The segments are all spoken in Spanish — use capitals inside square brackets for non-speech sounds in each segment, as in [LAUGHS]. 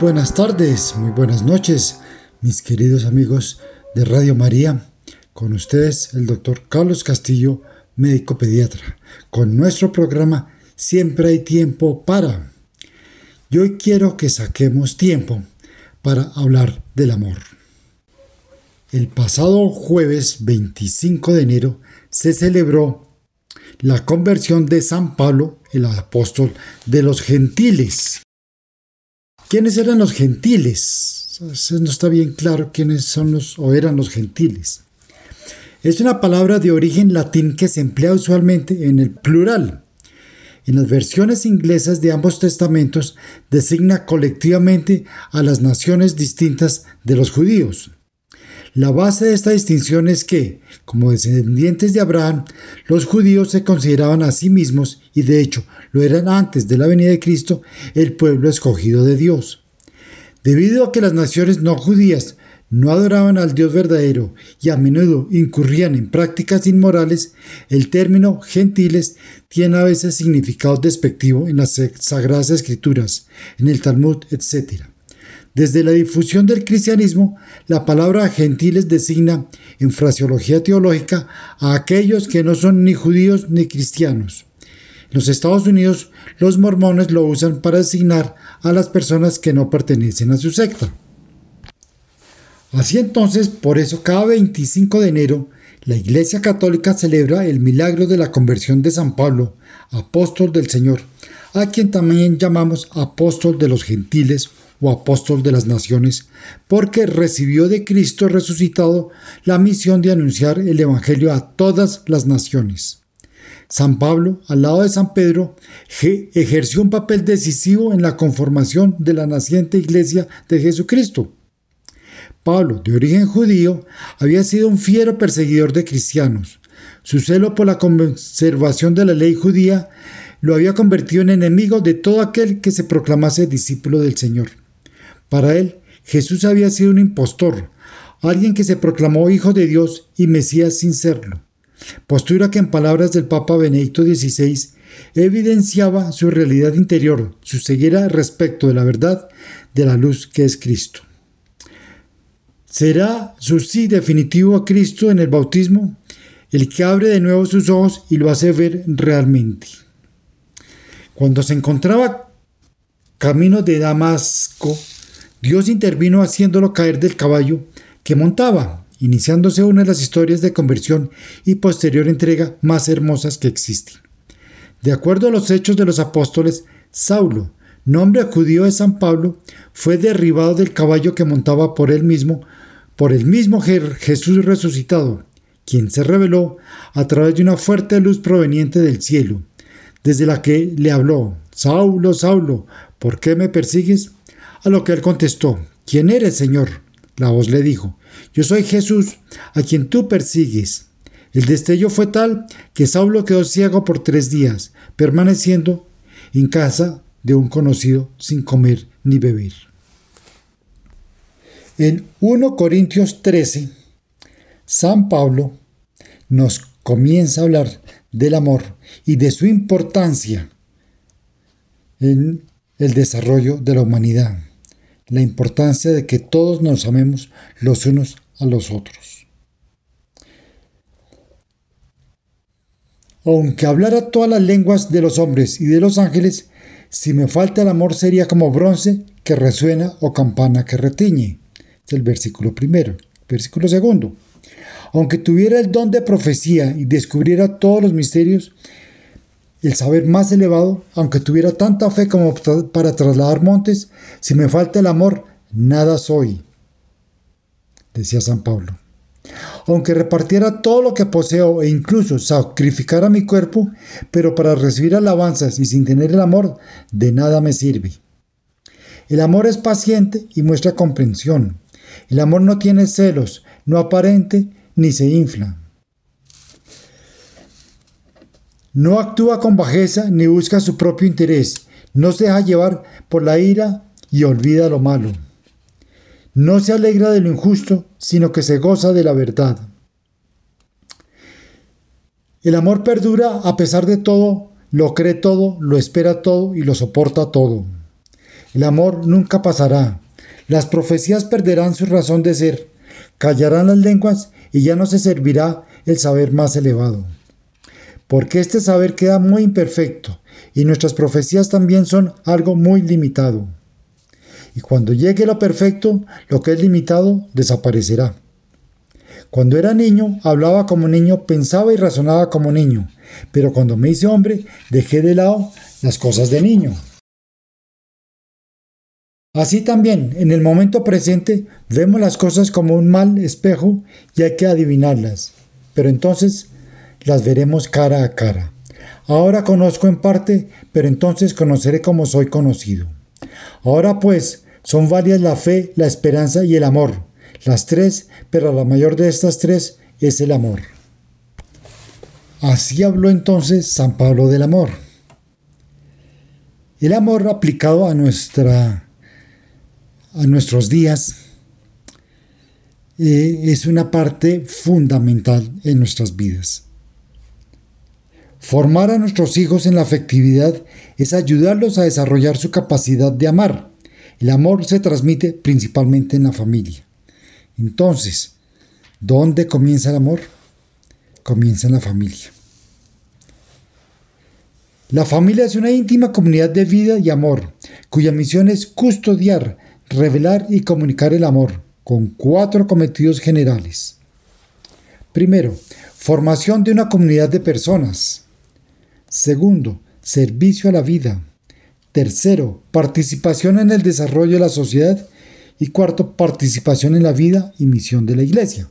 Buenas tardes, muy buenas noches, mis queridos amigos de Radio María. Con ustedes el doctor Carlos Castillo, médico pediatra, con nuestro programa Siempre hay tiempo para. Y hoy quiero que saquemos tiempo para hablar del amor. El pasado jueves 25 de enero se celebró la conversión de San Pablo, el apóstol de los gentiles. ¿Quiénes eran los gentiles? No está bien claro quiénes son los o eran los gentiles. Es una palabra de origen latín que se emplea usualmente en el plural. En las versiones inglesas de ambos testamentos designa colectivamente a las naciones distintas de los judíos. La base de esta distinción es que, como descendientes de Abraham, los judíos se consideraban a sí mismos, y de hecho lo eran antes de la venida de Cristo, el pueblo escogido de Dios. Debido a que las naciones no judías no adoraban al Dios verdadero y a menudo incurrían en prácticas inmorales, el término gentiles tiene a veces significado despectivo en las sagradas escrituras, en el Talmud, etc. Desde la difusión del cristianismo, la palabra gentiles designa, en fraseología teológica, a aquellos que no son ni judíos ni cristianos. En los Estados Unidos, los mormones lo usan para designar a las personas que no pertenecen a su secta. Así entonces, por eso cada 25 de enero, la Iglesia Católica celebra el milagro de la conversión de San Pablo, apóstol del Señor, a quien también llamamos apóstol de los gentiles o apóstol de las naciones, porque recibió de Cristo resucitado la misión de anunciar el Evangelio a todas las naciones. San Pablo, al lado de San Pedro, ejerció un papel decisivo en la conformación de la naciente iglesia de Jesucristo. Pablo, de origen judío, había sido un fiero perseguidor de cristianos. Su celo por la conservación de la ley judía lo había convertido en enemigo de todo aquel que se proclamase discípulo del Señor. Para él, Jesús había sido un impostor, alguien que se proclamó hijo de Dios y Mesías sin serlo. Postura que en palabras del Papa Benedicto XVI evidenciaba su realidad interior, su ceguera respecto de la verdad de la luz que es Cristo. ¿Será su sí definitivo a Cristo en el bautismo el que abre de nuevo sus ojos y lo hace ver realmente? Cuando se encontraba camino de Damasco, Dios intervino haciéndolo caer del caballo que montaba, iniciándose una de las historias de conversión y posterior entrega más hermosas que existen. De acuerdo a los hechos de los apóstoles, Saulo, nombre judío de San Pablo, fue derribado del caballo que montaba por él mismo, por el mismo Jesús resucitado, quien se reveló a través de una fuerte luz proveniente del cielo, desde la que le habló, Saulo, Saulo, ¿por qué me persigues? A lo que él contestó, ¿quién eres, Señor? La voz le dijo, yo soy Jesús, a quien tú persigues. El destello fue tal que Saulo quedó ciego por tres días, permaneciendo en casa de un conocido sin comer ni beber. En 1 Corintios 13, San Pablo nos comienza a hablar del amor y de su importancia en el desarrollo de la humanidad la importancia de que todos nos amemos los unos a los otros. Aunque hablara todas las lenguas de los hombres y de los ángeles, si me falta el amor sería como bronce que resuena o campana que retiñe. Es el versículo primero. Versículo segundo. Aunque tuviera el don de profecía y descubriera todos los misterios el saber más elevado, aunque tuviera tanta fe como para trasladar montes, si me falta el amor, nada soy, decía San Pablo. Aunque repartiera todo lo que poseo e incluso sacrificara mi cuerpo, pero para recibir alabanzas y sin tener el amor, de nada me sirve. El amor es paciente y muestra comprensión. El amor no tiene celos, no aparente ni se infla. No actúa con bajeza ni busca su propio interés. No se deja llevar por la ira y olvida lo malo. No se alegra de lo injusto, sino que se goza de la verdad. El amor perdura a pesar de todo, lo cree todo, lo espera todo y lo soporta todo. El amor nunca pasará. Las profecías perderán su razón de ser. Callarán las lenguas y ya no se servirá el saber más elevado. Porque este saber queda muy imperfecto y nuestras profecías también son algo muy limitado. Y cuando llegue lo perfecto, lo que es limitado desaparecerá. Cuando era niño, hablaba como niño, pensaba y razonaba como niño, pero cuando me hice hombre, dejé de lado las cosas de niño. Así también, en el momento presente, vemos las cosas como un mal espejo y hay que adivinarlas, pero entonces las veremos cara a cara. Ahora conozco en parte, pero entonces conoceré como soy conocido. Ahora pues, son varias la fe, la esperanza y el amor, las tres, pero la mayor de estas tres es el amor. Así habló entonces San Pablo del amor. El amor aplicado a nuestra a nuestros días eh, es una parte fundamental en nuestras vidas. Formar a nuestros hijos en la afectividad es ayudarlos a desarrollar su capacidad de amar. El amor se transmite principalmente en la familia. Entonces, ¿dónde comienza el amor? Comienza en la familia. La familia es una íntima comunidad de vida y amor, cuya misión es custodiar, revelar y comunicar el amor, con cuatro cometidos generales. Primero, formación de una comunidad de personas. Segundo, servicio a la vida. Tercero, participación en el desarrollo de la sociedad. Y cuarto, participación en la vida y misión de la Iglesia.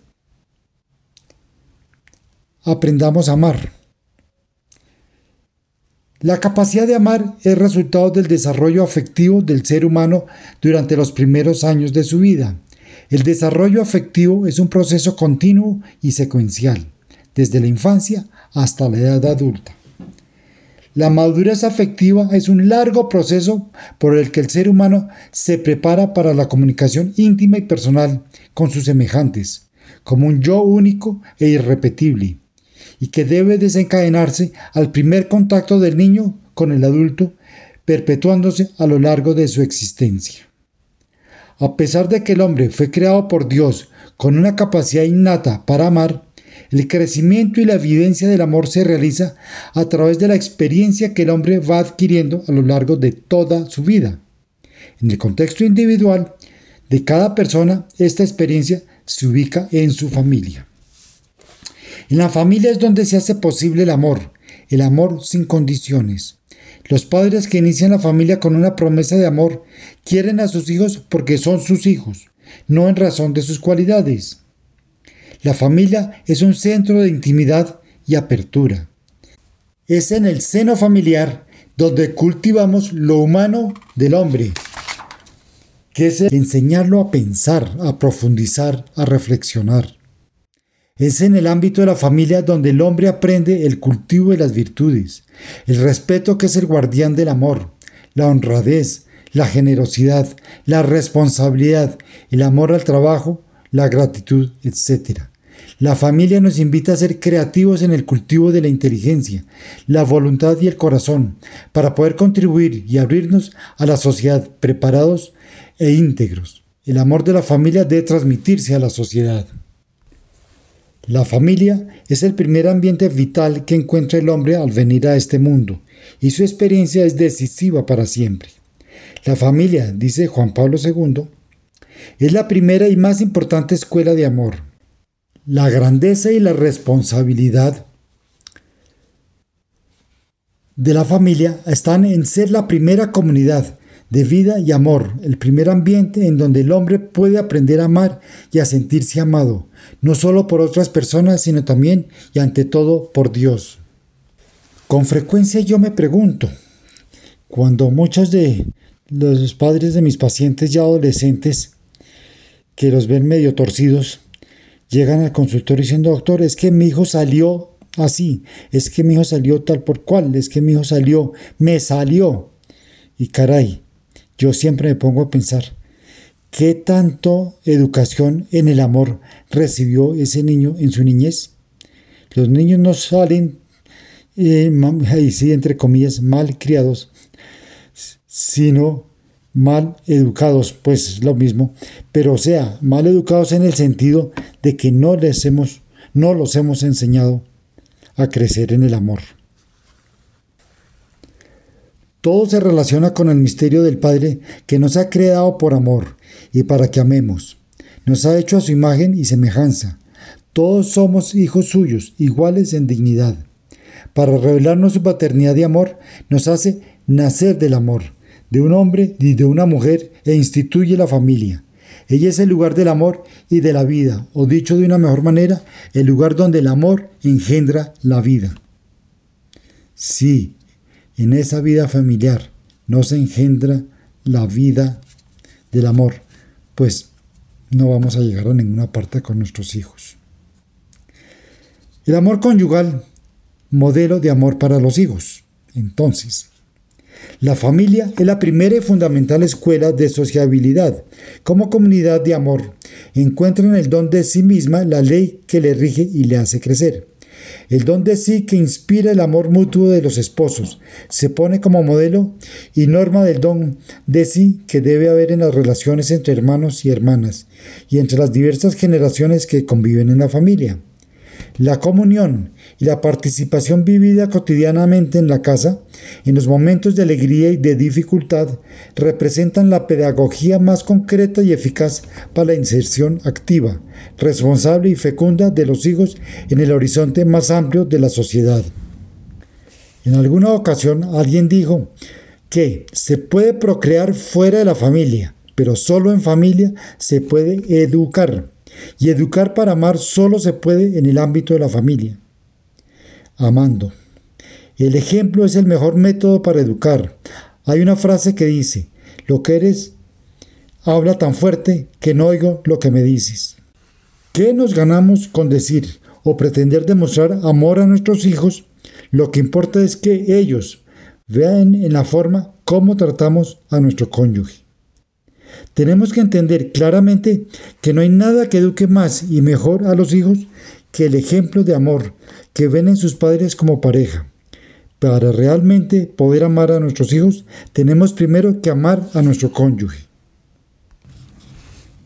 Aprendamos a amar. La capacidad de amar es resultado del desarrollo afectivo del ser humano durante los primeros años de su vida. El desarrollo afectivo es un proceso continuo y secuencial, desde la infancia hasta la edad adulta. La madurez afectiva es un largo proceso por el que el ser humano se prepara para la comunicación íntima y personal con sus semejantes, como un yo único e irrepetible, y que debe desencadenarse al primer contacto del niño con el adulto, perpetuándose a lo largo de su existencia. A pesar de que el hombre fue creado por Dios con una capacidad innata para amar, el crecimiento y la vivencia del amor se realiza a través de la experiencia que el hombre va adquiriendo a lo largo de toda su vida. En el contexto individual de cada persona, esta experiencia se ubica en su familia. En la familia es donde se hace posible el amor, el amor sin condiciones. Los padres que inician la familia con una promesa de amor quieren a sus hijos porque son sus hijos, no en razón de sus cualidades. La familia es un centro de intimidad y apertura. Es en el seno familiar donde cultivamos lo humano del hombre, que es enseñarlo a pensar, a profundizar, a reflexionar. Es en el ámbito de la familia donde el hombre aprende el cultivo de las virtudes, el respeto que es el guardián del amor, la honradez, la generosidad, la responsabilidad, el amor al trabajo, la gratitud, etc. La familia nos invita a ser creativos en el cultivo de la inteligencia, la voluntad y el corazón, para poder contribuir y abrirnos a la sociedad preparados e íntegros. El amor de la familia debe transmitirse a la sociedad. La familia es el primer ambiente vital que encuentra el hombre al venir a este mundo, y su experiencia es decisiva para siempre. La familia, dice Juan Pablo II, es la primera y más importante escuela de amor. La grandeza y la responsabilidad de la familia están en ser la primera comunidad de vida y amor, el primer ambiente en donde el hombre puede aprender a amar y a sentirse amado, no solo por otras personas, sino también y ante todo por Dios. Con frecuencia yo me pregunto, cuando muchos de los padres de mis pacientes ya adolescentes, que los ven medio torcidos, llegan al consultorio diciendo, doctor, es que mi hijo salió así, es que mi hijo salió tal por cual, es que mi hijo salió, me salió. Y caray, yo siempre me pongo a pensar, ¿qué tanto educación en el amor recibió ese niño en su niñez? Los niños no salen, eh, entre comillas, mal criados, sino mal educados, pues es lo mismo, pero sea, mal educados en el sentido de que no les hemos, no los hemos enseñado a crecer en el amor. Todo se relaciona con el misterio del Padre que nos ha creado por amor y para que amemos. Nos ha hecho a su imagen y semejanza. Todos somos hijos suyos, iguales en dignidad. Para revelarnos su paternidad y amor, nos hace nacer del amor, de un hombre y de una mujer, e instituye la familia. Ella es el lugar del amor y de la vida, o dicho de una mejor manera, el lugar donde el amor engendra la vida. Sí, en esa vida familiar no se engendra la vida del amor, pues no vamos a llegar a ninguna parte con nuestros hijos. El amor conyugal, modelo de amor para los hijos. Entonces, la familia es la primera y fundamental escuela de sociabilidad. Como comunidad de amor, encuentra en el don de sí misma la ley que le rige y le hace crecer. El don de sí que inspira el amor mutuo de los esposos se pone como modelo y norma del don de sí que debe haber en las relaciones entre hermanos y hermanas y entre las diversas generaciones que conviven en la familia. La comunión y la participación vivida cotidianamente en la casa, en los momentos de alegría y de dificultad, representan la pedagogía más concreta y eficaz para la inserción activa, responsable y fecunda de los hijos en el horizonte más amplio de la sociedad. En alguna ocasión alguien dijo que se puede procrear fuera de la familia, pero solo en familia se puede educar. Y educar para amar solo se puede en el ámbito de la familia amando. El ejemplo es el mejor método para educar. Hay una frase que dice, lo que eres habla tan fuerte que no oigo lo que me dices. ¿Qué nos ganamos con decir o pretender demostrar amor a nuestros hijos? Lo que importa es que ellos vean en la forma cómo tratamos a nuestro cónyuge. Tenemos que entender claramente que no hay nada que eduque más y mejor a los hijos que el ejemplo de amor que ven en sus padres como pareja. Para realmente poder amar a nuestros hijos, tenemos primero que amar a nuestro cónyuge.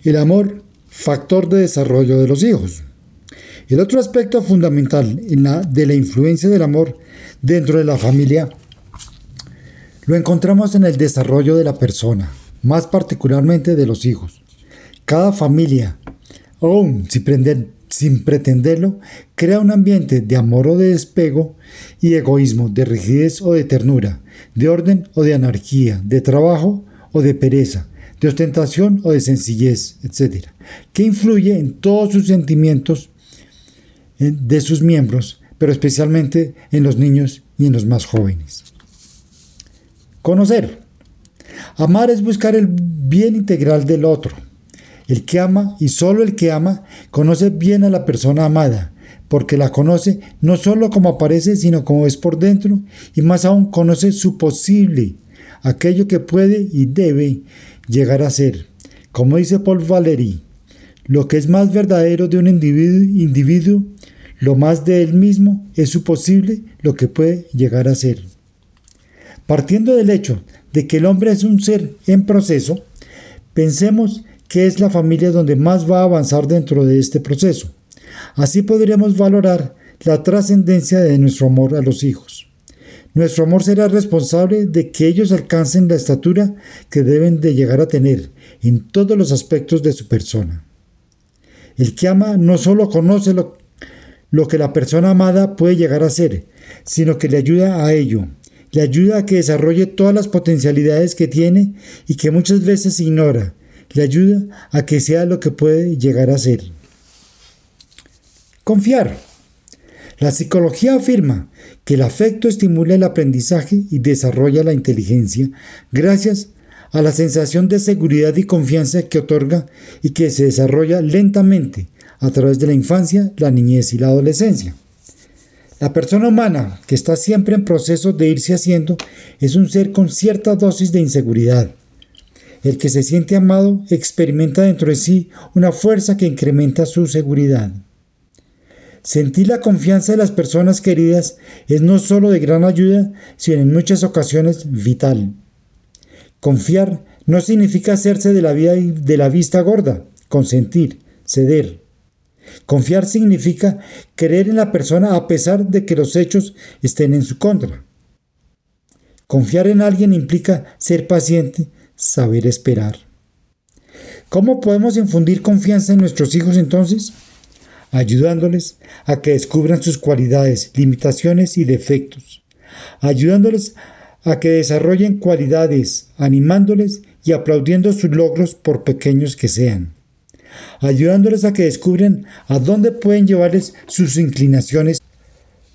El amor, factor de desarrollo de los hijos. El otro aspecto fundamental en la, de la influencia del amor dentro de la familia lo encontramos en el desarrollo de la persona, más particularmente de los hijos. Cada familia, aun si prenden sin pretenderlo, crea un ambiente de amor o de despego y egoísmo, de rigidez o de ternura, de orden o de anarquía, de trabajo o de pereza, de ostentación o de sencillez, etc., que influye en todos sus sentimientos de sus miembros, pero especialmente en los niños y en los más jóvenes. Conocer. Amar es buscar el bien integral del otro el que ama y solo el que ama conoce bien a la persona amada, porque la conoce no solo como aparece, sino como es por dentro, y más aún conoce su posible, aquello que puede y debe llegar a ser. Como dice Paul Valéry, lo que es más verdadero de un individuo, individuo, lo más de él mismo, es su posible, lo que puede llegar a ser. Partiendo del hecho de que el hombre es un ser en proceso, pensemos que es la familia donde más va a avanzar dentro de este proceso. Así podríamos valorar la trascendencia de nuestro amor a los hijos. Nuestro amor será responsable de que ellos alcancen la estatura que deben de llegar a tener en todos los aspectos de su persona. El que ama no solo conoce lo, lo que la persona amada puede llegar a ser, sino que le ayuda a ello, le ayuda a que desarrolle todas las potencialidades que tiene y que muchas veces ignora, le ayuda a que sea lo que puede llegar a ser. Confiar. La psicología afirma que el afecto estimula el aprendizaje y desarrolla la inteligencia gracias a la sensación de seguridad y confianza que otorga y que se desarrolla lentamente a través de la infancia, la niñez y la adolescencia. La persona humana, que está siempre en proceso de irse haciendo, es un ser con cierta dosis de inseguridad, el que se siente amado experimenta dentro de sí una fuerza que incrementa su seguridad. Sentir la confianza de las personas queridas es no solo de gran ayuda, sino en muchas ocasiones vital. Confiar no significa hacerse de la, vida de la vista gorda, consentir, ceder. Confiar significa creer en la persona a pesar de que los hechos estén en su contra. Confiar en alguien implica ser paciente, saber esperar. ¿Cómo podemos infundir confianza en nuestros hijos entonces? Ayudándoles a que descubran sus cualidades, limitaciones y defectos. Ayudándoles a que desarrollen cualidades, animándoles y aplaudiendo sus logros por pequeños que sean. Ayudándoles a que descubran a dónde pueden llevarles sus inclinaciones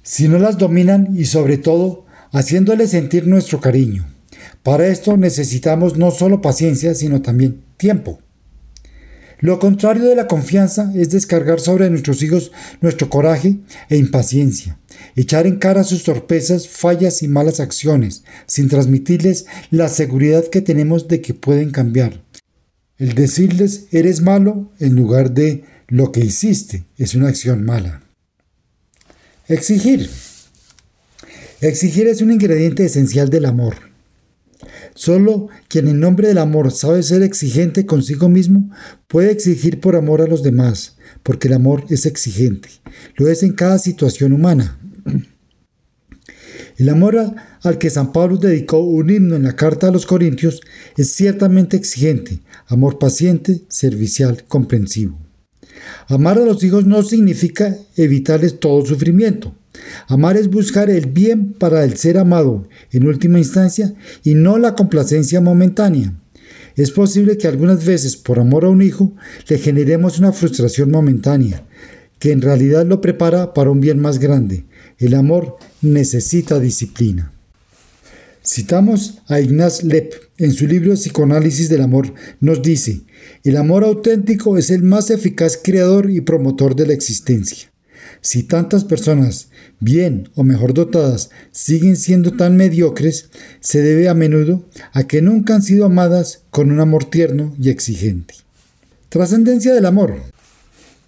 si no las dominan y sobre todo haciéndoles sentir nuestro cariño. Para esto necesitamos no solo paciencia, sino también tiempo. Lo contrario de la confianza es descargar sobre nuestros hijos nuestro coraje e impaciencia, echar en cara sus torpezas, fallas y malas acciones, sin transmitirles la seguridad que tenemos de que pueden cambiar. El decirles eres malo en lugar de lo que hiciste es una acción mala. Exigir. Exigir es un ingrediente esencial del amor. Solo quien en nombre del amor sabe ser exigente consigo mismo puede exigir por amor a los demás, porque el amor es exigente. Lo es en cada situación humana. [CLEARS THROAT] El amor al que San Pablo dedicó un himno en la carta a los Corintios es ciertamente exigente, amor paciente, servicial, comprensivo. Amar a los hijos no significa evitarles todo sufrimiento. Amar es buscar el bien para el ser amado en última instancia y no la complacencia momentánea. Es posible que algunas veces por amor a un hijo le generemos una frustración momentánea, que en realidad lo prepara para un bien más grande. El amor necesita disciplina. Citamos a Ignaz Lepp en su libro Psicoanálisis del Amor, nos dice, el amor auténtico es el más eficaz creador y promotor de la existencia. Si tantas personas, bien o mejor dotadas, siguen siendo tan mediocres, se debe a menudo a que nunca han sido amadas con un amor tierno y exigente. Trascendencia del amor.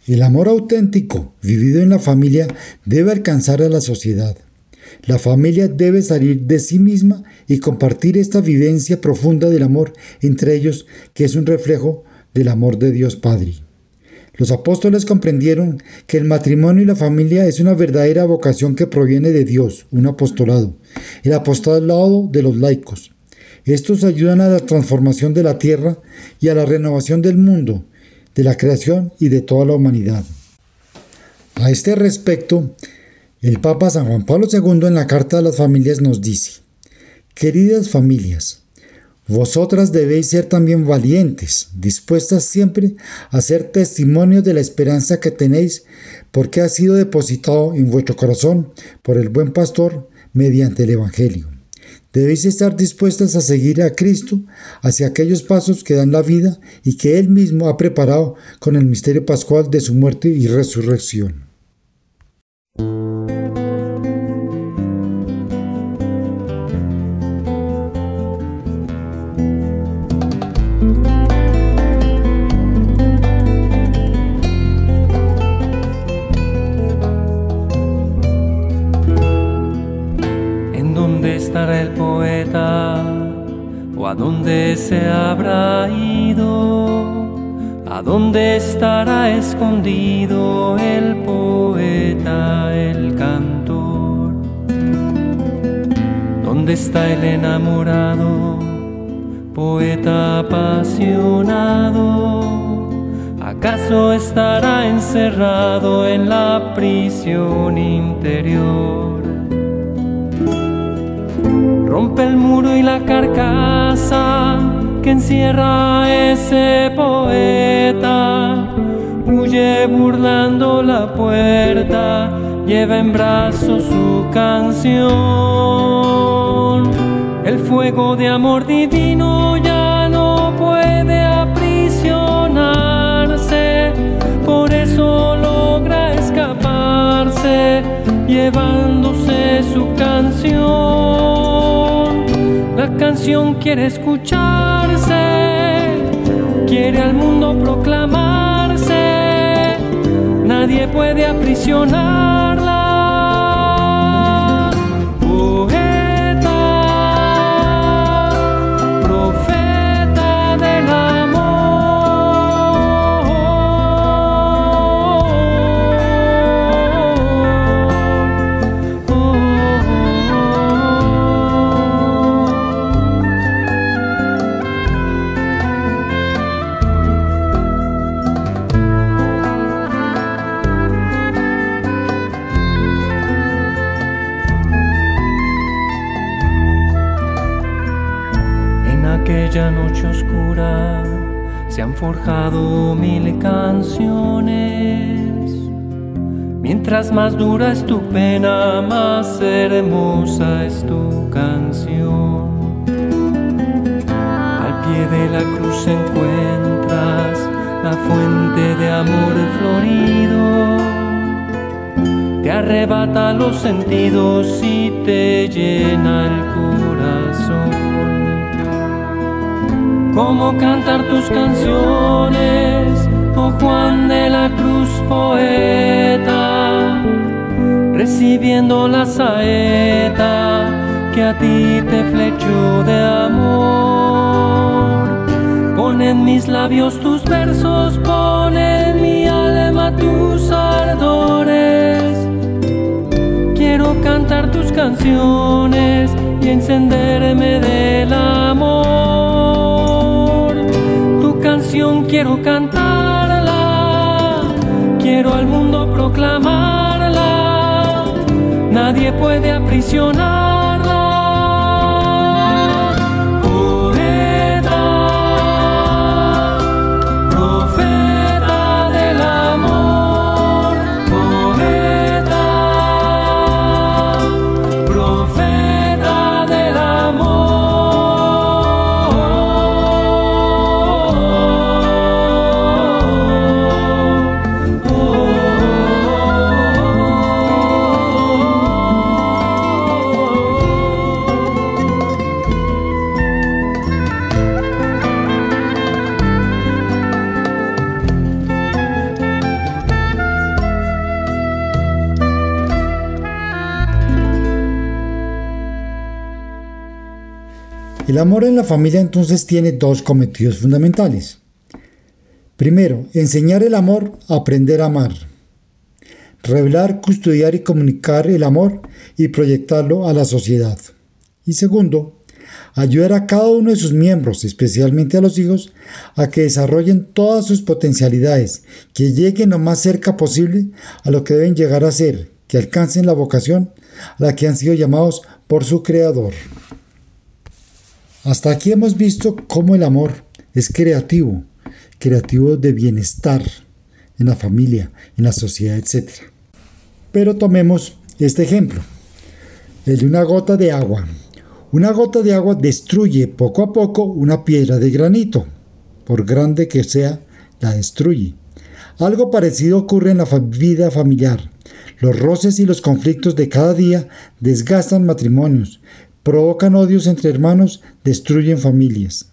El amor auténtico, vivido en la familia, debe alcanzar a la sociedad. La familia debe salir de sí misma y compartir esta vivencia profunda del amor entre ellos, que es un reflejo del amor de Dios Padre. Los apóstoles comprendieron que el matrimonio y la familia es una verdadera vocación que proviene de Dios, un apostolado, el apostolado de los laicos. Estos ayudan a la transformación de la tierra y a la renovación del mundo, de la creación y de toda la humanidad. A este respecto, el Papa San Juan Pablo II en la Carta a las Familias nos dice, Queridas familias, vosotras debéis ser también valientes, dispuestas siempre a ser testimonio de la esperanza que tenéis, porque ha sido depositado en vuestro corazón por el buen pastor mediante el Evangelio. Debéis estar dispuestas a seguir a Cristo hacia aquellos pasos que dan la vida y que Él mismo ha preparado con el misterio pascual de su muerte y resurrección. ¿A dónde estará escondido el poeta, el cantor? ¿Dónde está el enamorado, poeta apasionado? ¿Acaso estará encerrado en la prisión interior? Rompe el muro y la carcasa que encierra ese poeta. Huye burlando la puerta, lleva en brazos su canción. El fuego de amor divino ya no puede aprisionarse, por eso logra escaparse, llevándose su canción. La canción quiere escucharse, quiere al mundo proclamarse, nadie puede aprisionarla. Forjado mil canciones. Mientras más dura es tu pena, más hermosa es tu canción. Al pie de la cruz encuentras la fuente de amor florido. Te arrebata los sentidos y te llena el corazón. ¿Cómo cantar tus canciones, oh Juan de la Cruz poeta? Recibiendo la saeta que a ti te flechó de amor. Pon en mis labios tus versos, pon en mi alma tus ardores. Quiero cantar tus canciones y encenderme del amor quiero cantarla, quiero al mundo proclamarla, nadie puede aprisionar. El amor en la familia entonces tiene dos cometidos fundamentales. Primero, enseñar el amor, aprender a amar. Revelar, custodiar y comunicar el amor y proyectarlo a la sociedad. Y segundo, ayudar a cada uno de sus miembros, especialmente a los hijos, a que desarrollen todas sus potencialidades, que lleguen lo más cerca posible a lo que deben llegar a ser, que alcancen la vocación a la que han sido llamados por su Creador. Hasta aquí hemos visto cómo el amor es creativo, creativo de bienestar en la familia, en la sociedad, etc. Pero tomemos este ejemplo, el de una gota de agua. Una gota de agua destruye poco a poco una piedra de granito, por grande que sea, la destruye. Algo parecido ocurre en la vida familiar. Los roces y los conflictos de cada día desgastan matrimonios, provocan odios entre hermanos, destruyen familias.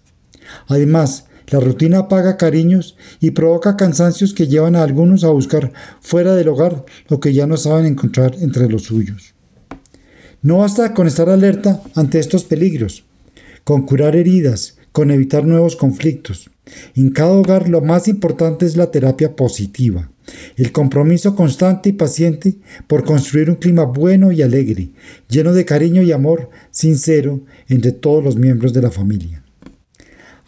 Además, la rutina apaga cariños y provoca cansancios que llevan a algunos a buscar fuera del hogar lo que ya no saben encontrar entre los suyos. No basta con estar alerta ante estos peligros, con curar heridas, con evitar nuevos conflictos. En cada hogar lo más importante es la terapia positiva, el compromiso constante y paciente por construir un clima bueno y alegre, lleno de cariño y amor sincero entre todos los miembros de la familia.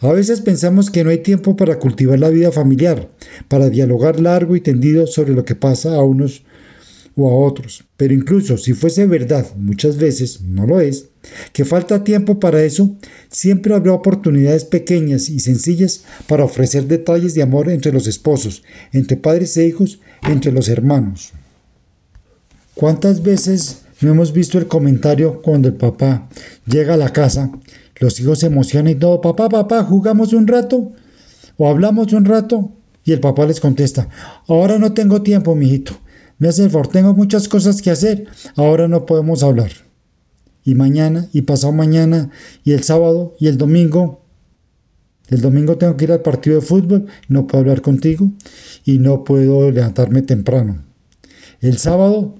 A veces pensamos que no hay tiempo para cultivar la vida familiar, para dialogar largo y tendido sobre lo que pasa a unos o a otros. Pero incluso si fuese verdad, muchas veces no lo es, que falta tiempo para eso, siempre habrá oportunidades pequeñas y sencillas para ofrecer detalles de amor entre los esposos, entre padres e hijos, entre los hermanos. ¿Cuántas veces no hemos visto el comentario cuando el papá llega a la casa, los hijos se emocionan y todo, papá, papá, jugamos un rato o hablamos un rato? Y el papá les contesta, ahora no tengo tiempo, mijito, me hace el favor, tengo muchas cosas que hacer, ahora no podemos hablar. Y mañana, y pasado mañana, y el sábado, y el domingo. El domingo tengo que ir al partido de fútbol, no puedo hablar contigo, y no puedo levantarme temprano. El sábado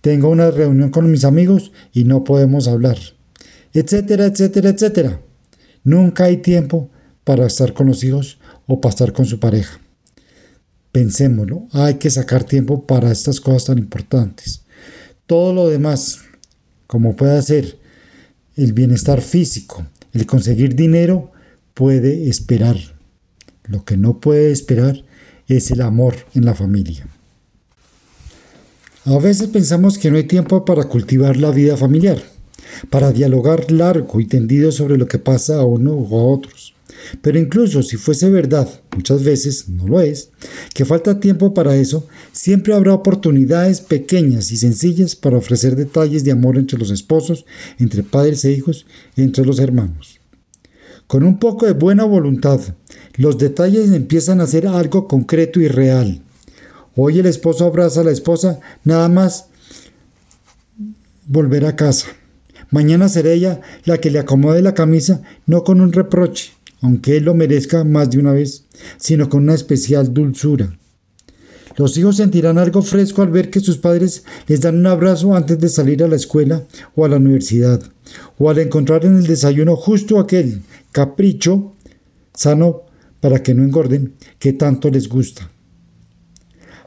tengo una reunión con mis amigos y no podemos hablar. Etcétera, etcétera, etcétera. Nunca hay tiempo para estar con los hijos o para estar con su pareja. Pensémoslo, hay que sacar tiempo para estas cosas tan importantes. Todo lo demás, como puede ser el bienestar físico, el conseguir dinero, puede esperar. Lo que no puede esperar es el amor en la familia. A veces pensamos que no hay tiempo para cultivar la vida familiar. para dialogar largo y tendido sobre lo que pasa a uno o a otros. Pero incluso si fuese verdad, muchas veces no lo es, que falta tiempo para eso, siempre habrá oportunidades pequeñas y sencillas para ofrecer detalles de amor entre los esposos, entre padres e hijos, entre los hermanos. Con un poco de buena voluntad, los detalles empiezan a ser algo concreto y real. Hoy el esposo abraza a la esposa nada más volver a casa. Mañana será ella la que le acomode la camisa, no con un reproche, aunque él lo merezca más de una vez, sino con una especial dulzura. Los hijos sentirán algo fresco al ver que sus padres les dan un abrazo antes de salir a la escuela o a la universidad, o al encontrar en el desayuno justo aquel capricho sano para que no engorden que tanto les gusta.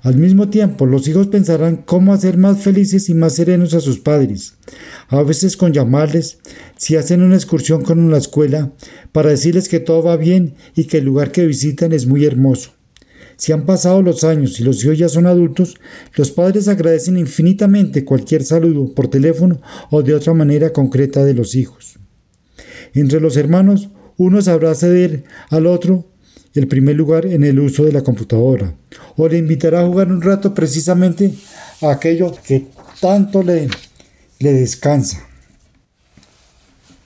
Al mismo tiempo, los hijos pensarán cómo hacer más felices y más serenos a sus padres, a veces con llamarles, si hacen una excursión con la escuela, para decirles que todo va bien y que el lugar que visitan es muy hermoso. Si han pasado los años y los hijos ya son adultos, los padres agradecen infinitamente cualquier saludo por teléfono o de otra manera concreta de los hijos. Entre los hermanos, uno sabrá ceder al otro el primer lugar en el uso de la computadora, o le invitará a jugar un rato precisamente a aquello que tanto le, le descansa.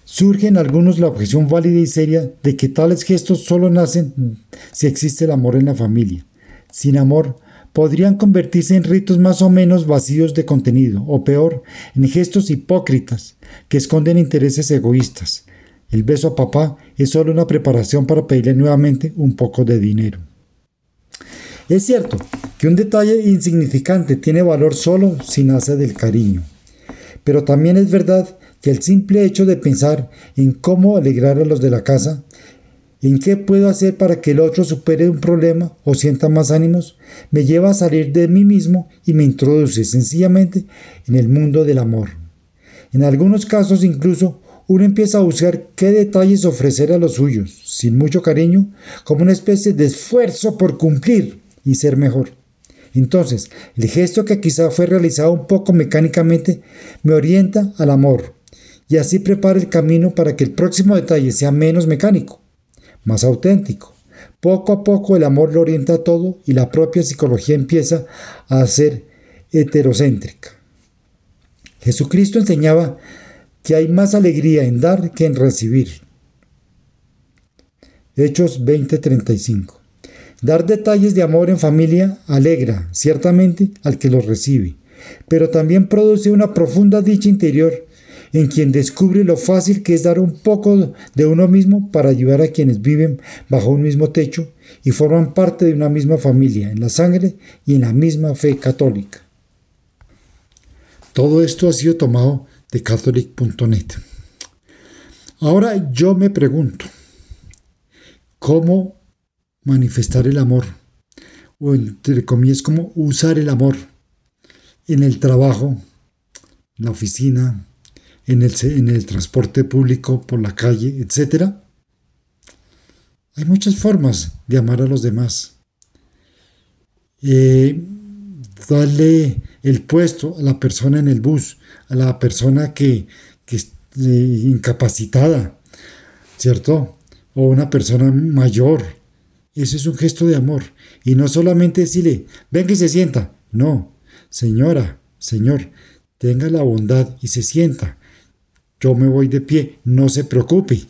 Surge en algunos la objeción válida y seria de que tales gestos solo nacen si existe el amor en la familia. Sin amor, podrían convertirse en ritos más o menos vacíos de contenido, o peor, en gestos hipócritas que esconden intereses egoístas, el beso a papá es solo una preparación para pedirle nuevamente un poco de dinero. Es cierto que un detalle insignificante tiene valor solo si nace del cariño, pero también es verdad que el simple hecho de pensar en cómo alegrar a los de la casa, en qué puedo hacer para que el otro supere un problema o sienta más ánimos, me lleva a salir de mí mismo y me introduce sencillamente en el mundo del amor. En algunos casos incluso uno empieza a buscar qué detalles ofrecer a los suyos, sin mucho cariño, como una especie de esfuerzo por cumplir y ser mejor. Entonces, el gesto que quizá fue realizado un poco mecánicamente me orienta al amor y así prepara el camino para que el próximo detalle sea menos mecánico, más auténtico. Poco a poco el amor lo orienta a todo y la propia psicología empieza a ser heterocéntrica. Jesucristo enseñaba que hay más alegría en dar que en recibir. Hechos 20:35. Dar detalles de amor en familia alegra, ciertamente, al que los recibe, pero también produce una profunda dicha interior en quien descubre lo fácil que es dar un poco de uno mismo para ayudar a quienes viven bajo un mismo techo y forman parte de una misma familia, en la sangre y en la misma fe católica. Todo esto ha sido tomado de catholic.net. Ahora yo me pregunto, ¿cómo manifestar el amor? O entre comillas, ¿cómo usar el amor en el trabajo, en la oficina, en el, en el transporte público, por la calle, etcétera? Hay muchas formas de amar a los demás. Eh, darle el puesto a la persona en el bus, a la persona que, que es eh, incapacitada, ¿cierto? O una persona mayor. Eso es un gesto de amor. Y no solamente decirle, venga y se sienta. No, señora, señor, tenga la bondad y se sienta. Yo me voy de pie, no se preocupe.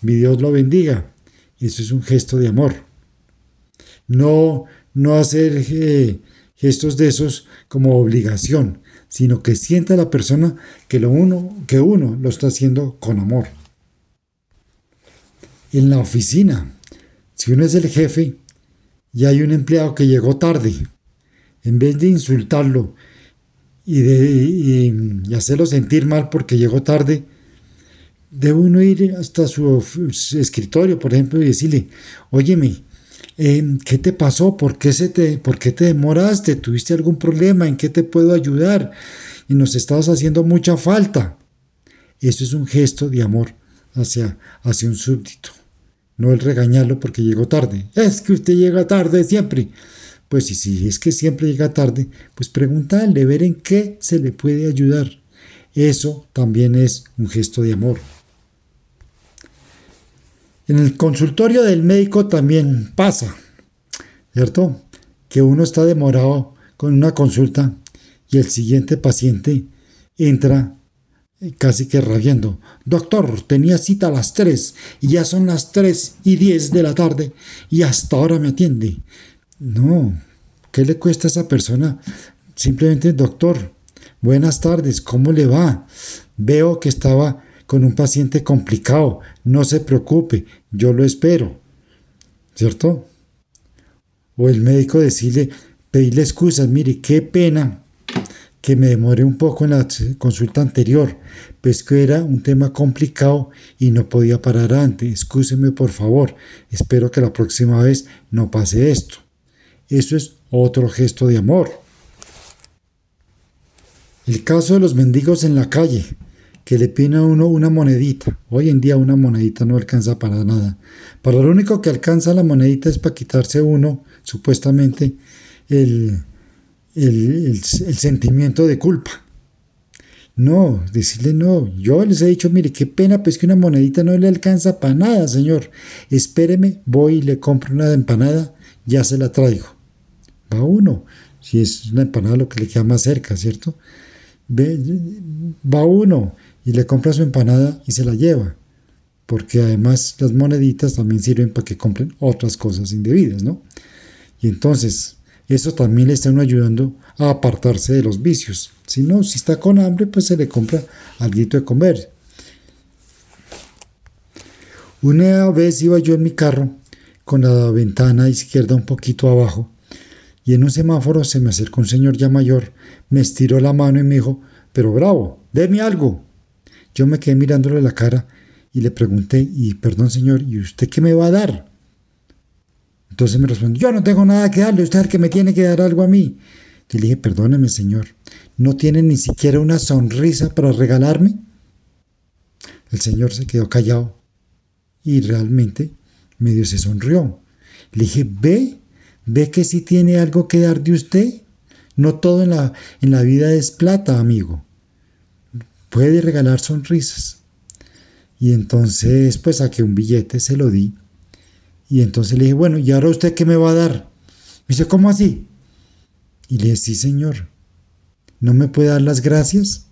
Mi Dios lo bendiga. Eso es un gesto de amor. No, no hacer eh, gestos de esos como obligación, sino que sienta la persona que, lo uno, que uno lo está haciendo con amor. En la oficina, si uno es el jefe y hay un empleado que llegó tarde, en vez de insultarlo y, de, hacerlo sentir mal porque llegó tarde, debe uno ir hasta su escritorio, por ejemplo, y decirle, óyeme, ¿qué te pasó? ¿Por qué, se te, ¿Por qué te demoraste? ¿Tuviste algún problema? ¿En qué te puedo ayudar? Y nos estabas haciendo mucha falta. Eso es un gesto de amor hacia, hacia un súbdito. No el regañarlo porque llegó tarde. Es que usted llega tarde siempre. Pues si, si es que siempre llega tarde, pues pregúntale, ver en qué se le puede ayudar. Eso también es un gesto de amor. En el consultorio del médico también pasa, ¿cierto? Que uno está demorado con una consulta y el siguiente paciente entra casi que rabiendo. Doctor, tenía cita a las 3 y ya son las 3 y 10 de la tarde y hasta ahora me atiende. No, ¿qué le cuesta a esa persona? Simplemente, doctor, buenas tardes, ¿cómo le va? Veo que estaba con un paciente complicado, no se preocupe, yo lo espero. ¿Cierto? O el médico decirle, pedirle excusas, mire, qué pena que me demoré un poco en la consulta anterior, pues que era un tema complicado y no podía parar antes. Excúseme por favor, espero que la próxima vez no pase esto. Eso es otro gesto de amor. El caso de los mendigos en la calle que le piden a uno una monedita. Hoy en día una monedita no alcanza para nada. Para lo único que alcanza la monedita es para quitarse uno, supuestamente, el, el, sentimiento de culpa. No, decirle no. Yo les he dicho, mire, qué pena, pues que una monedita no le alcanza para nada, señor. Espéreme, voy y le compro una empanada, ya se la traigo. Va uno, si es una empanada lo que le queda más cerca, ¿cierto? va uno y le compra su empanada y se la lleva. Porque además las moneditas también sirven para que compren otras cosas indebidas, ¿no? Y entonces, eso también le está ayudando a apartarse de los vicios. Si no, si está con hambre, pues se le compra algo de comer. Una vez iba yo en mi carro con la ventana izquierda un poquito abajo y en un semáforo se me acercó un señor ya mayor, me estiró la mano y me dijo, pero bravo, déme algo. Yo me quedé mirándole la cara y le pregunté, y perdón señor, ¿y usted qué me va a dar? Entonces me respondió, yo no tengo nada que darle, usted que me tiene que dar algo a mí. Y le dije, perdóneme señor, ¿no tiene ni siquiera una sonrisa para regalarme? El señor se quedó callado y realmente medio se sonrió. Le dije, ve, ve que si tiene algo que dar de usted. No todo en la, en la vida es plata, amigo puede regalar sonrisas. Y entonces pues saqué un billete, se lo di. Y entonces le dije, bueno, ¿y ahora usted qué me va a dar? Me dice, ¿cómo así? Y le dije, sí, señor. ¿No me puede dar las gracias?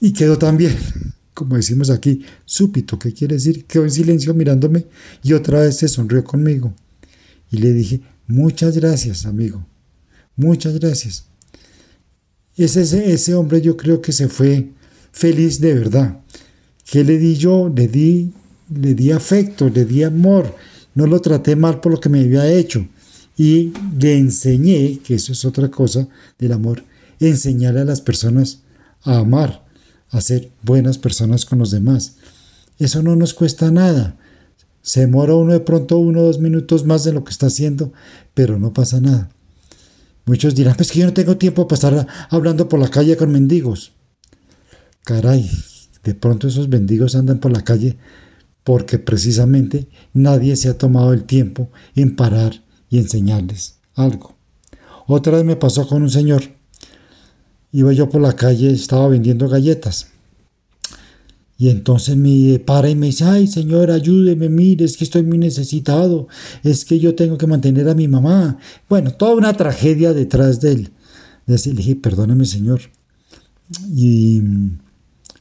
Y quedó también, [LAUGHS] como decimos aquí, súpito, ¿qué quiere decir? Quedó en silencio mirándome y otra vez se sonrió conmigo. Y le dije, muchas gracias, amigo. Muchas gracias. Ese, ese hombre yo creo que se fue feliz de verdad. ¿Qué le di yo? Le di, le di afecto, le di amor. No lo traté mal por lo que me había hecho. Y le enseñé, que eso es otra cosa del amor, enseñarle a las personas a amar, a ser buenas personas con los demás. Eso no nos cuesta nada. Se demora uno de pronto uno o dos minutos más de lo que está haciendo, pero no pasa nada. Muchos dirán, pues que yo no tengo tiempo para estar hablando por la calle con mendigos. Caray, de pronto esos mendigos andan por la calle porque precisamente nadie se ha tomado el tiempo en parar y enseñarles algo. Otra vez me pasó con un señor. Iba yo por la calle, estaba vendiendo galletas. Y entonces me para y me dice, ay señor, ayúdeme, mire, es que estoy muy necesitado, es que yo tengo que mantener a mi mamá. Bueno, toda una tragedia detrás de él. Le dije, perdóname señor. ¿Y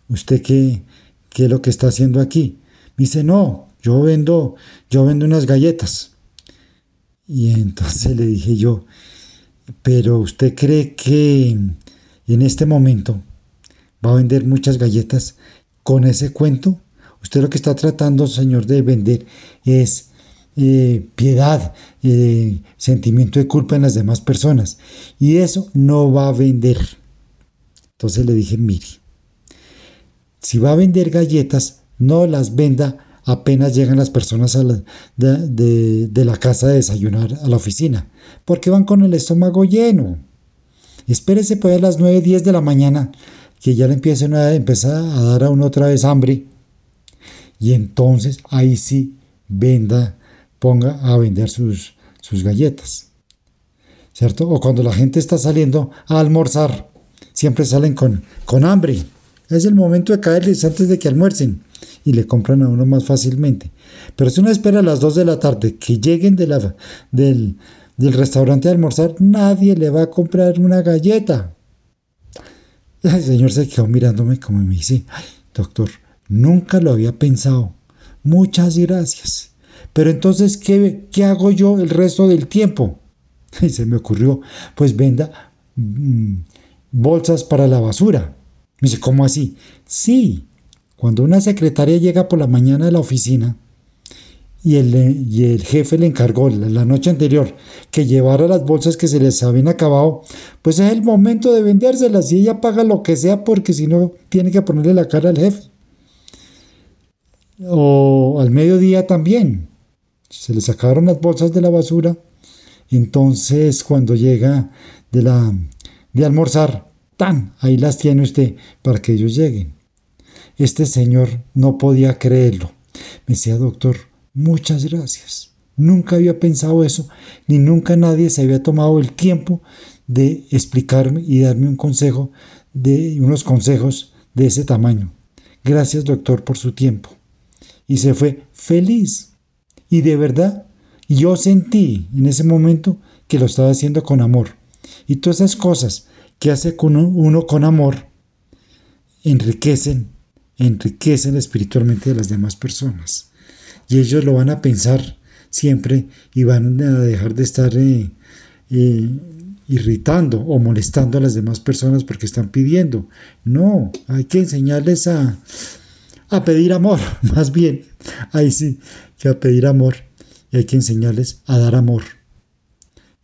usted qué, qué es lo que está haciendo aquí? Me dice, no, yo vendo, yo vendo unas galletas. Y entonces le dije yo, pero usted cree que en este momento va a vender muchas galletas con ese cuento, usted lo que está tratando, Señor, de vender es eh, piedad, eh, sentimiento de culpa en las demás personas. Y eso no va a vender. Entonces le dije, mire, si va a vender galletas, no las venda apenas llegan las personas a de, de, la casa a desayunar a la oficina, porque van con el estómago lleno. Espérese pues a las 9, 10 de la mañana que ya le empiecen a empezar a dar a uno otra vez hambre. Y entonces ahí sí venda, ponga a vender sus, sus galletas. ¿Cierto? O cuando la gente está saliendo a almorzar siempre salen con, con hambre. Es el momento de caerles antes de que almuercen y le compran a uno más fácilmente. Pero si uno espera a las 2 de la tarde que lleguen del, del restaurante a almorzar, nadie le va a comprar una galleta. [LAUGHS] El señor se quedó mirándome como me dice, doctor, nunca lo había pensado. Muchas gracias. Pero entonces, ¿qué, ¿qué hago yo el resto del tiempo? [LAUGHS] Y se me ocurrió, pues venda mm, bolsas para la basura. Me dice, ¿cómo así? Sí, cuando una secretaria llega por la mañana a la oficina y el, y el jefe le encargó la, noche anterior que llevara las bolsas que se les habían acabado, pues es el momento de vendérselas y ella paga lo que sea porque si no tiene que ponerle la cara al jefe. O al mediodía también. Se le sacaron las bolsas de la basura. Entonces cuando llega de, la, de almorzar, tan, ahí las tiene usted para que ellos lleguen. Este señor no podía creerlo. Me decía, doctor, muchas gracias. Nunca había pensado eso, ni nunca nadie se había tomado el tiempo de explicarme y darme un consejo de unos consejos de ese tamaño. Gracias, doctor, por su tiempo. Y se fue feliz. Y de verdad, yo sentí en ese momento que lo estaba haciendo con amor. Y todas esas cosas que hace uno con amor enriquecen enriquecen espiritualmente a las demás personas. Y ellos lo van a pensar siempre y van a dejar de estar eh, eh, irritando o molestando a las demás personas porque están pidiendo. No, hay que enseñarles a, a pedir amor, [LAUGHS] más bien. Ahí sí, que a pedir amor. Y hay que enseñarles a dar amor.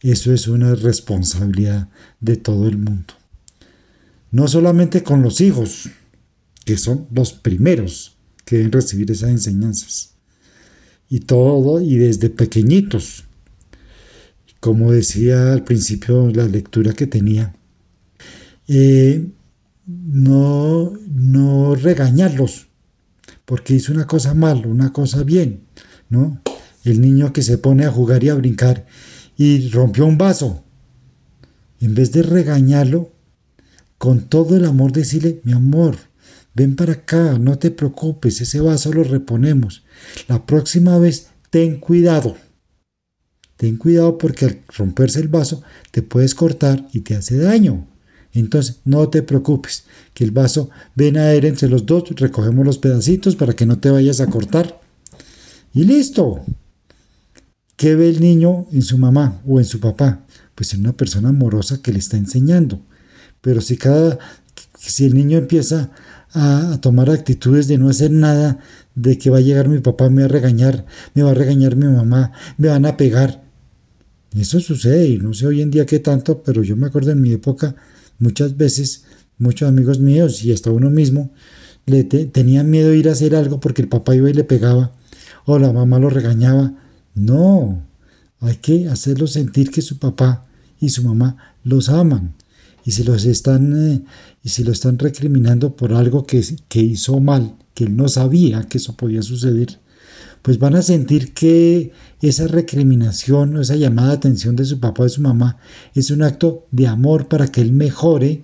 Eso es una responsabilidad de todo el mundo. No solamente con los hijos, que son los primeros que deben recibir esas enseñanzas. Y todo, y desde pequeñitos. Como decía al principio la lectura que tenía, eh, no, no regañarlos, porque hizo una cosa mal, una cosa bien, ¿no? El niño que se pone a jugar y a brincar y rompió un vaso. En vez de regañarlo, con todo el amor decirle, mi amor, ven para acá, no te preocupes, ese vaso lo reponemos. La próxima vez, ten cuidado. Ten cuidado porque al romperse el vaso te puedes cortar y te hace daño. Entonces, no te preocupes, que el vaso ven a ir entre los dos, recogemos los pedacitos para que no te vayas a cortar. Y listo. ¿Qué ve el niño en su mamá o en su papá? Pues en una persona amorosa que le está enseñando. Pero si cada si el niño empieza a, tomar actitudes de no hacer nada, de que va a llegar mi papá, me va a regañar, me va a regañar mi mamá, me van a pegar. Eso sucede y no sé hoy en día qué tanto, pero yo me acuerdo en mi época muchas veces muchos amigos míos y hasta uno mismo le tenían miedo de ir a hacer algo porque el papá iba y le pegaba o la mamá lo regañaba. No, hay que hacerlo sentir que su papá y su mamá los aman y si los están eh, y lo están recriminando por algo que, que hizo mal, que él no sabía que eso podía suceder, pues van a sentir que esa recriminación o esa llamada de atención de su papá o de su mamá es un acto de amor para que él mejore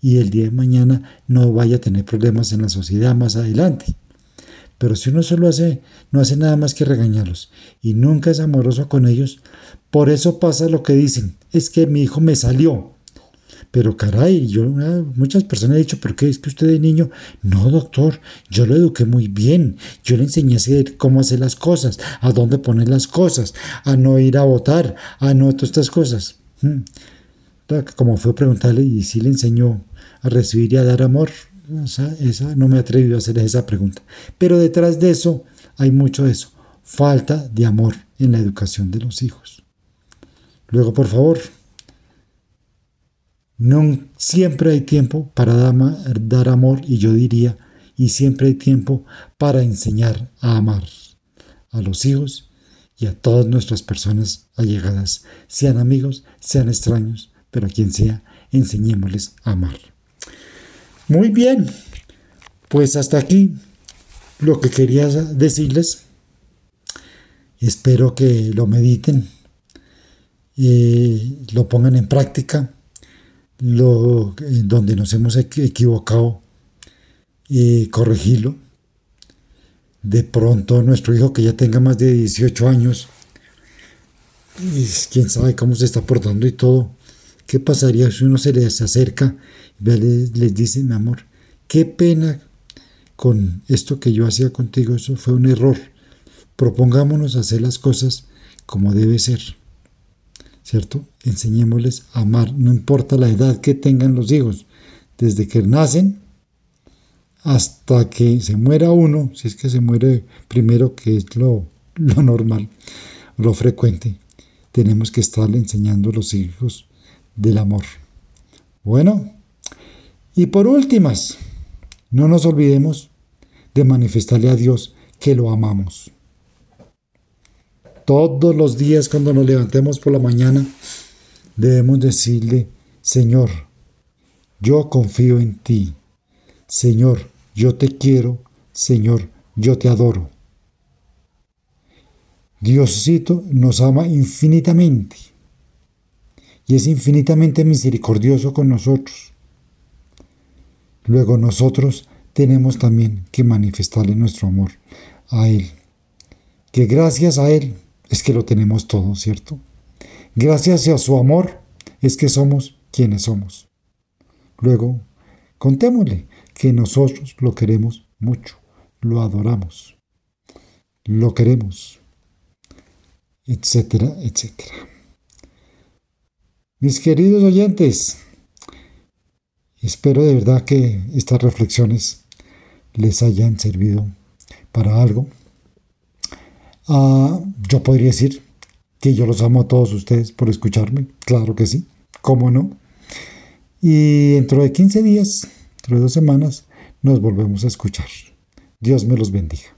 y el día de mañana no vaya a tener problemas en la sociedad más adelante. Pero si uno solo hace, no hace nada más que regañarlos y nunca es amoroso con ellos, por eso pasa lo que dicen, es que mi hijo me salió, pero caray, yo ah, muchas personas han dicho, ¿por qué es que usted de niño? No, doctor, yo lo eduqué muy bien. Yo le enseñé a cómo hacer las cosas, a dónde poner las cosas, a no ir a votar, a no todas estas cosas. Hmm. Como fue preguntarle y si le enseñó a recibir y a dar amor, esa, no me he atrevido a hacer esa pregunta. Pero detrás de eso hay mucho de eso, falta de amor en la educación de los hijos. Luego, por favor, no siempre hay tiempo para dar amor y yo diría, y siempre hay tiempo para enseñar a amar a los hijos y a todas nuestras personas allegadas, sean amigos, sean extraños, pero a quien sea, enseñémosles a amar. Muy bien, pues hasta aquí lo que quería decirles. Espero que lo mediten, y lo pongan en práctica lo, donde nos hemos equivocado y corregirlo. De pronto nuestro hijo que ya tenga más de 18 años, y quién sabe cómo se está portando y todo, ¿qué pasaría si uno se les acerca y les, les dice, mi amor, qué pena con esto que yo hacía contigo, eso fue un error. Propongámonos hacer las cosas como debe ser. ¿Cierto? Enseñémosles a amar, no importa la edad que tengan los hijos, desde que nacen hasta que se muera uno, si es que se muere primero, que es lo, lo normal, lo frecuente, tenemos que estarle enseñando a los hijos del amor. Bueno, y por últimas, no nos olvidemos de manifestarle a Dios que lo amamos. Todos los días cuando nos levantemos por la mañana, debemos decirle, Señor, yo confío en ti. Señor, yo te quiero. Señor, yo te adoro. Diosito nos ama infinitamente y es infinitamente misericordioso con nosotros. Luego nosotros tenemos también que manifestarle nuestro amor a Él. Que gracias a Él es que lo tenemos todo, ¿cierto? Gracias a su amor es que somos quienes somos. Luego, contémosle que nosotros lo queremos mucho, lo adoramos, lo queremos, etcétera, etcétera. Mis queridos oyentes, espero de verdad que estas reflexiones les hayan servido para algo. Ah, yo podría decir que yo los amo a todos ustedes por escucharme, claro que sí, cómo no. Y dentro de 15 días, dentro de dos semanas, nos volvemos a escuchar. Dios me los bendiga.